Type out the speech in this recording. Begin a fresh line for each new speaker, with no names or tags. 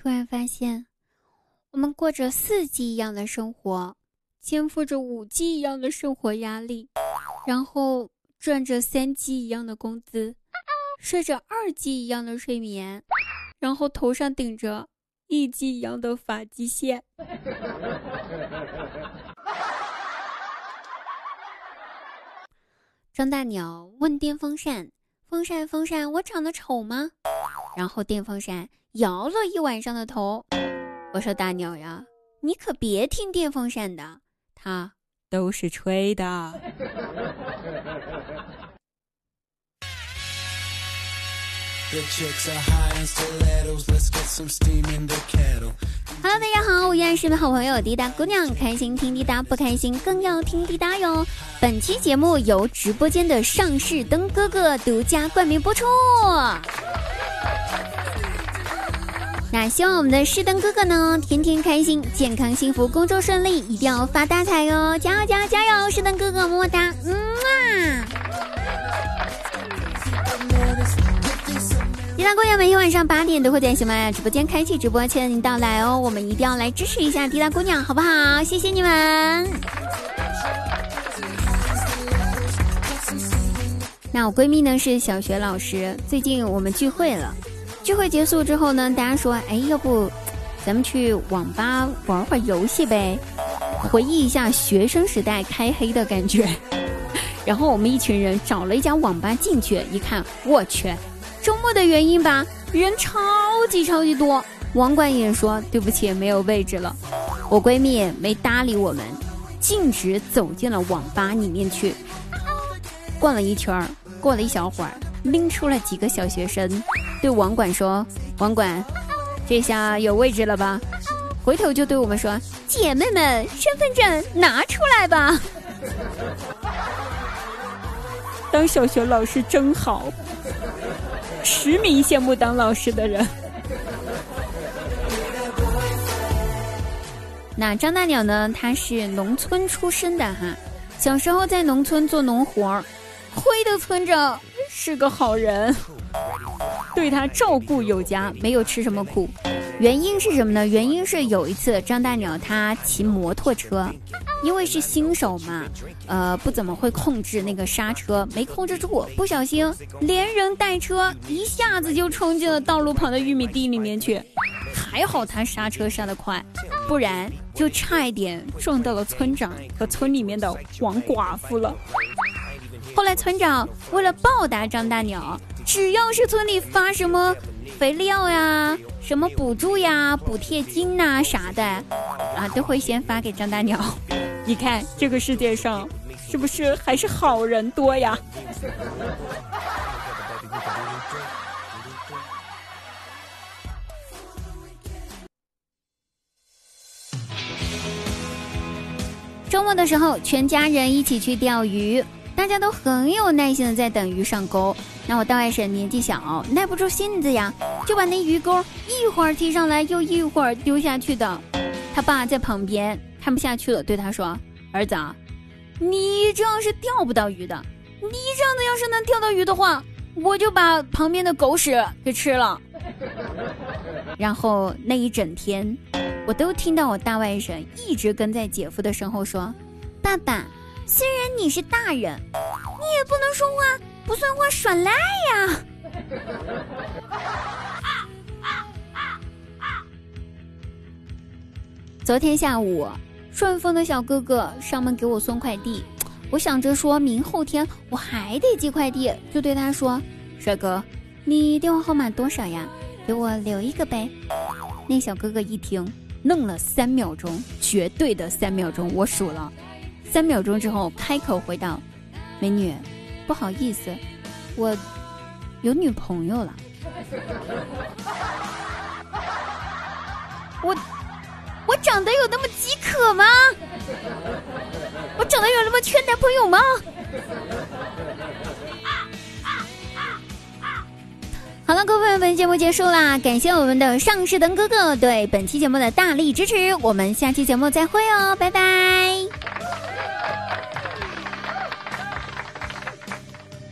突然发现，我们过着四 G 一样的生活，肩负着五 G 一样的生活压力，然后赚着三 G 一样的工资，睡着二 G 一样的睡眠，然后头上顶着一 G 一样的发际线。张大鸟问电风扇：“风扇，风扇，我长得丑吗？”然后电风扇摇了一晚上的头。我说：“大鸟呀，你可别听电风扇的，它都是吹的。” Hello，大家好，我依然是你们好朋友滴答姑娘，开心听滴答，不开心更要听滴答哟。本期节目由直播间的上市灯哥哥独家冠名播出。那希望我们的士灯哥哥呢，天天开心，健康幸福，工作顺利，一定要发大财哟！加油加油加油！士灯哥哥么么哒，嗯啊。其他姑娘每天晚上八点都会在喜马拉雅直播间开启直播，期待您到来哦！我们一定要来支持一下滴答姑娘，好不好？谢谢你们。那我闺蜜呢是小学老师，最近我们聚会了，聚会结束之后呢，大家说，哎，要不咱们去网吧玩会儿游戏呗，回忆一下学生时代开黑的感觉。然后我们一群人找了一家网吧进去，一看，我去。周末的原因吧，人超级超级多。网管也说对不起，没有位置了。我闺蜜没搭理我们，径直走进了网吧里面去，逛了一圈儿过了一小会儿，拎出了几个小学生，对网管说：“网管，这下有位置了吧？”回头就对我们说：“姐妹们，身份证拿出来吧。”当小学老师真好。实名羡慕当老师的人。那张大鸟呢？他是农村出身的哈，小时候在农村做农活儿，灰的村长是个好人，对他照顾有加，没有吃什么苦。原因是什么呢？原因是有一次张大鸟他骑摩托车。因为是新手嘛，呃，不怎么会控制那个刹车，没控制住，不小心连人带车一下子就冲进了道路旁的玉米地里面去。还好他刹车刹得快，不然就差一点撞到了村长和村里面的王寡妇了。后来村长为了报答张大鸟，只要是村里发什么肥料呀、什么补助呀、补贴金呐啥的，啊，都会先发给张大鸟。你看这个世界上，是不是还是好人多呀？周末的时候，全家人一起去钓鱼，大家都很有耐心的在等鱼上钩。那我大外甥年纪小，耐不住性子呀，就把那鱼钩一会儿提上来，又一会儿丢下去的。他爸在旁边。看不下去了，对他说：“儿子，你这样是钓不到鱼的。你这样子要是能钓到鱼的话，我就把旁边的狗屎给吃了。”然后那一整天，我都听到我大外甥一直跟在姐夫的身后说：“爸爸，虽然你是大人，你也不能说话不算话耍赖呀。”昨天下午。顺丰的小哥哥上门给我送快递，我想着说明后天我还得寄快递，就对他说：“帅哥，你电话号码多少呀？给我留一个呗。”那小哥哥一听，愣了三秒钟，绝对的三秒钟，我数了，三秒钟之后开口回道：“美女，不好意思，我有女朋友了。”我。我长得有那么饥渴吗？我长得有那么缺男朋友吗？好了，各位，本节目结束啦，感谢我们的上士灯哥哥对本期节目的大力支持，我们下期节目再会哦，拜拜。